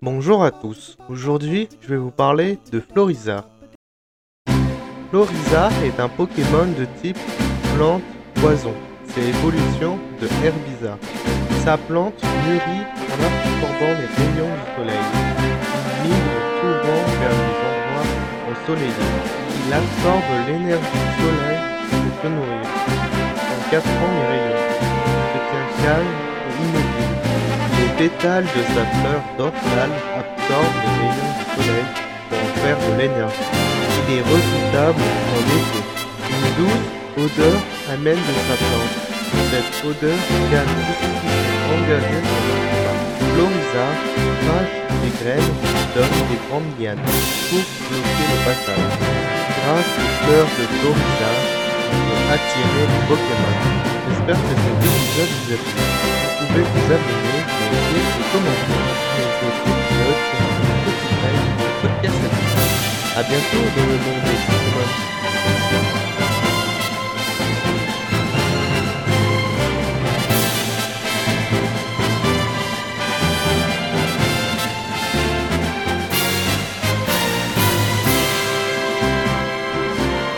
Bonjour à tous, aujourd'hui je vais vous parler de Floriza. Floriza est un Pokémon de type plante-poison, c'est l'évolution de Herbiza. Sa plante mûrit en absorbant les rayons du soleil. Il migre souvent vers les endroits ensoleillés. Il absorbe l'énergie du soleil pour se nourrir, en captant les rayons. Pétales de sa fleur dorsale absorbent les rayons du soleil pour en faire de l'énergie. Il est redoutable en été. Une douce odeur amène de sa plante. Cette odeur calme tout engagé dans le combat. Floriza crache des graines qui donnent des grandes lianes pour bloquer le passage. Grâce aux fleurs de Floriza, on peut attirer les Pokémon. J'espère que cet épisode vous a plu. Vous pouvez vous abonner, à bientôt dans le monde des